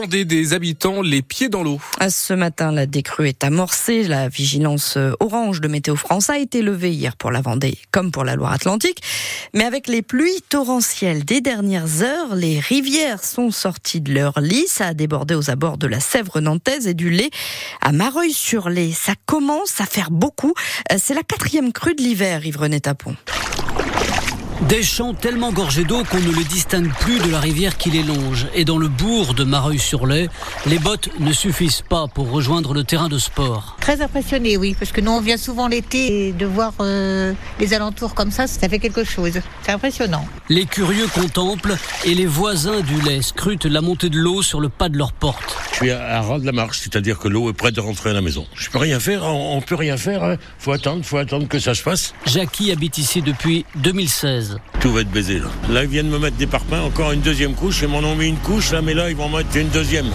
Vendée, des habitants les pieds dans l'eau. Ce matin, la décrue est amorcée. La vigilance orange de Météo France a été levée hier pour la Vendée, comme pour la Loire-Atlantique. Mais avec les pluies torrentielles des dernières heures, les rivières sont sorties de leur lit. Ça a débordé aux abords de la Sèvre nantaise et du lait à Mareuil-sur-Lay. Ça commence à faire beaucoup. C'est la quatrième crue de l'hiver, Yves-René. Des champs tellement gorgés d'eau qu'on ne le distingue plus de la rivière qui les longe. Et dans le bourg de Mareuil-sur-Lay, les bottes ne suffisent pas pour rejoindre le terrain de sport. Très impressionné, oui, parce que nous on vient souvent l'été et de voir euh, les alentours comme ça, ça fait quelque chose. C'est impressionnant. Les curieux contemplent et les voisins du lait scrutent la montée de l'eau sur le pas de leur porte. Je suis à ras de la marche, c'est-à-dire que l'eau est prête de rentrer à la maison. Je peux rien faire, on, on peut rien faire. Hein. Faut attendre, faut attendre que ça se fasse. Jackie habite ici depuis 2016. Tout va être baisé là. Là, ils viennent me mettre des parpaings, encore une deuxième couche. Ils m'en ont mis une couche là, mais là, ils vont mettre une deuxième.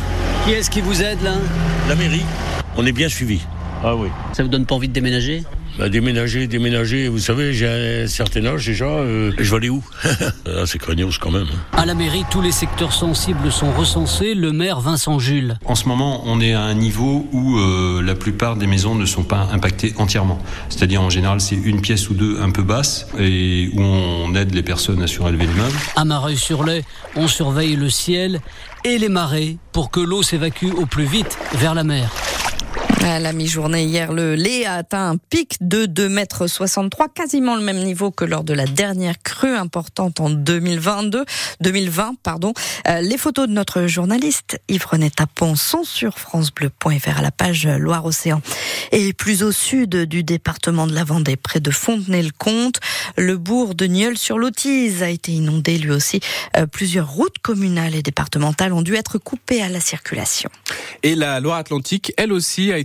Qui est-ce qui vous aide là? La mairie, on est bien suivi. Ah oui. Ça vous donne pas envie de déménager? Bah, déménager, déménager, vous savez, j'ai un certain âge déjà, euh, je vais aller où? Ah, C'est craignos quand même. hein. À la mairie, tous les secteurs sensibles sont recensés. Le maire Vincent Jules. En ce moment, on est à un niveau où euh, la plupart des maisons ne sont pas impactées entièrement. C'est-à-dire, en général, c'est une pièce ou deux un peu basse et où on aide les personnes à surélever l'immeuble. À Mareuil-sur-Lay, on surveille le ciel et les marées pour que l'eau s'évacue au plus vite vers la mer. La mi-journée hier, le lait a atteint un pic de 2,63 mètres, quasiment le même niveau que lors de la dernière crue importante en 2022, 2020. Pardon. Euh, les photos de notre journaliste Yves-René Tapon sont sur francebleu.fr à la page Loire-Océan. Et plus au sud du département de la Vendée, près de Fontenay-le-Comte, le bourg de Nieul-sur-Lotise a été inondé lui aussi. Euh, plusieurs routes communales et départementales ont dû être coupées à la circulation. Et la Loire-Atlantique, elle aussi, a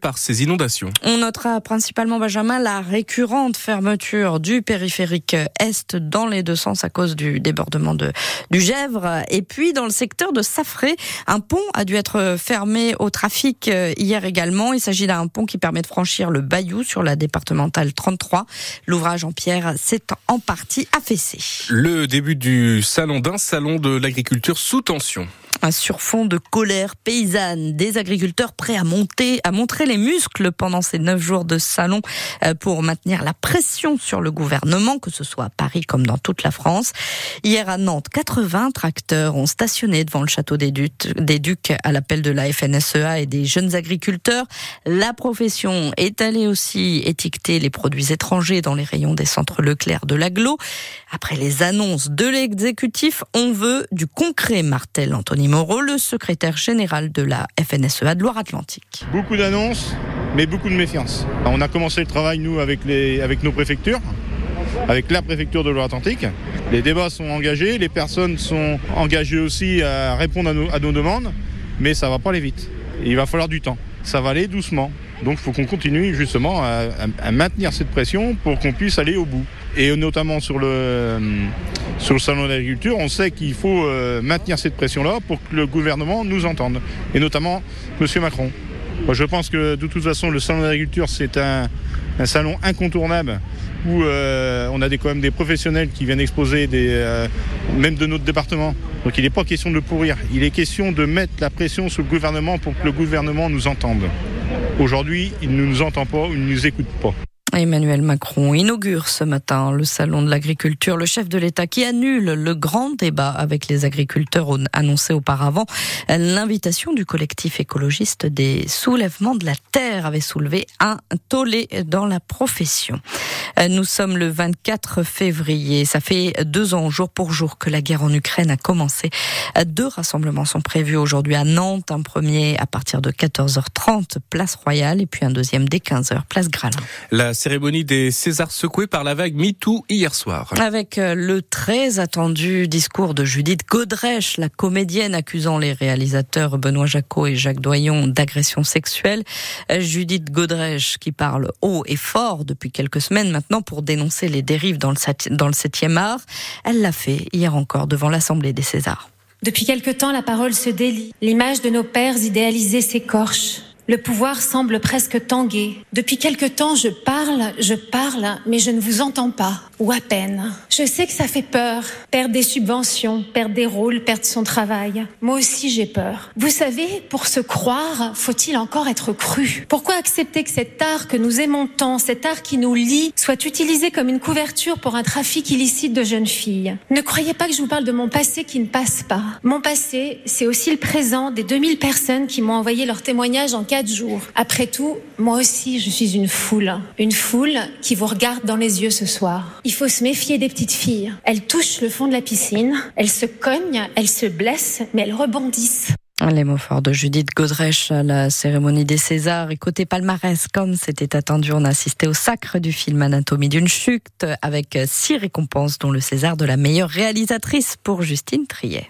par ces inondations. On notera principalement, Benjamin, la récurrente fermeture du périphérique Est dans les deux sens à cause du débordement de, du Gèvre. Et puis, dans le secteur de Safré, un pont a dû être fermé au trafic euh, hier également. Il s'agit d'un pont qui permet de franchir le Bayou sur la départementale 33. L'ouvrage en pierre s'est en partie affaissé. Le début du salon d'un salon de l'agriculture sous tension. Un surfond de colère paysanne, des agriculteurs prêts à monter, à montrer les muscles pendant ces neuf jours de salon euh, pour maintenir la pression sur le gouvernement, que ce soit à Paris comme dans toute la France. Hier à Nantes, 80 tracteurs ont stationné devant le château des Ducs à l'appel de la FNSEA et des jeunes agriculteurs. La profession est allée aussi étiqueter les produits étrangers dans les rayons des centres Leclerc de l'Aglo. Après les annonces de l'exécutif, on veut du concret, martel Anthony Moreau, le secrétaire général de la FNSEA de Loire-Atlantique. Beaucoup d'annonces, mais beaucoup de méfiance. On a commencé le travail, nous, avec, les, avec nos préfectures, avec la préfecture de Loire-Atlantique. Les débats sont engagés, les personnes sont engagées aussi à répondre à nos, demandes, mais ça va pas aller vite. Il va falloir du temps. Ça va aller doucement. Donc il faut qu'on continue justement à maintenir cette pression pour qu'on puisse aller au bout. Et notamment sur le, sur le salon de l'agriculture, on sait qu'il faut euh, maintenir cette pression-là pour que le gouvernement nous entende. Et notamment M. Macron. Moi, je pense que de toute façon, le salon de l'agriculture, c'est un, un salon incontournable où euh, on a des, quand même des professionnels qui viennent exposer, des, euh, même de notre département. Donc il n'est pas question de pourrir, il est question de mettre la pression sur le gouvernement pour que le gouvernement nous entende. Aujourd'hui, il ne nous entend pas, il ne nous écoute pas. Emmanuel Macron inaugure ce matin le salon de l'agriculture, le chef de l'État qui annule le grand débat avec les agriculteurs annoncé auparavant. L'invitation du collectif écologiste des soulèvements de la terre avait soulevé un tollé dans la profession. Nous sommes le 24 février. Ça fait deux ans jour pour jour que la guerre en Ukraine a commencé. Deux rassemblements sont prévus aujourd'hui à Nantes. Un premier à partir de 14h30, place Royale, et puis un deuxième dès 15h, place Gralin. Cérémonie des Césars secouée par la vague MeToo hier soir. Avec euh, le très attendu discours de Judith Godrèche, la comédienne accusant les réalisateurs Benoît Jacot et Jacques Doyon d'agression sexuelle. Euh, Judith Godrèche qui parle haut et fort depuis quelques semaines maintenant pour dénoncer les dérives dans le, sept- dans le 7e art. Elle l'a fait hier encore devant l'Assemblée des Césars. Depuis quelque temps, la parole se délie. L'image de nos pères idéalisés s'écorche. Le pouvoir semble presque tanguer. Depuis quelque temps, je parle, je parle, mais je ne vous entends pas, ou à peine. Je sais que ça fait peur, perdre des subventions, perdre des rôles, perdre son travail. Moi aussi, j'ai peur. Vous savez, pour se croire, faut-il encore être cru? Pourquoi accepter que cet art que nous aimons tant, cet art qui nous lie, soit utilisé comme une couverture pour un trafic illicite de jeunes filles? Ne croyez pas que je vous parle de mon passé qui ne passe pas. Mon passé, c'est aussi le présent des 2000 personnes qui m'ont envoyé leur témoignage en 4 jours. Après tout, moi aussi, je suis une foule. Une foule qui vous regarde dans les yeux ce soir. Il faut se méfier des petites filles. Elles touchent le fond de la piscine, elles se cognent, elles se blessent, mais elles rebondissent. Les mots forts de Judith Godrèche à la cérémonie des Césars. Et palmarès, comme c'était attendu, on a assisté au sacre du film Anatomie d'une chute avec six récompenses, dont le César de la meilleure réalisatrice pour Justine Triet.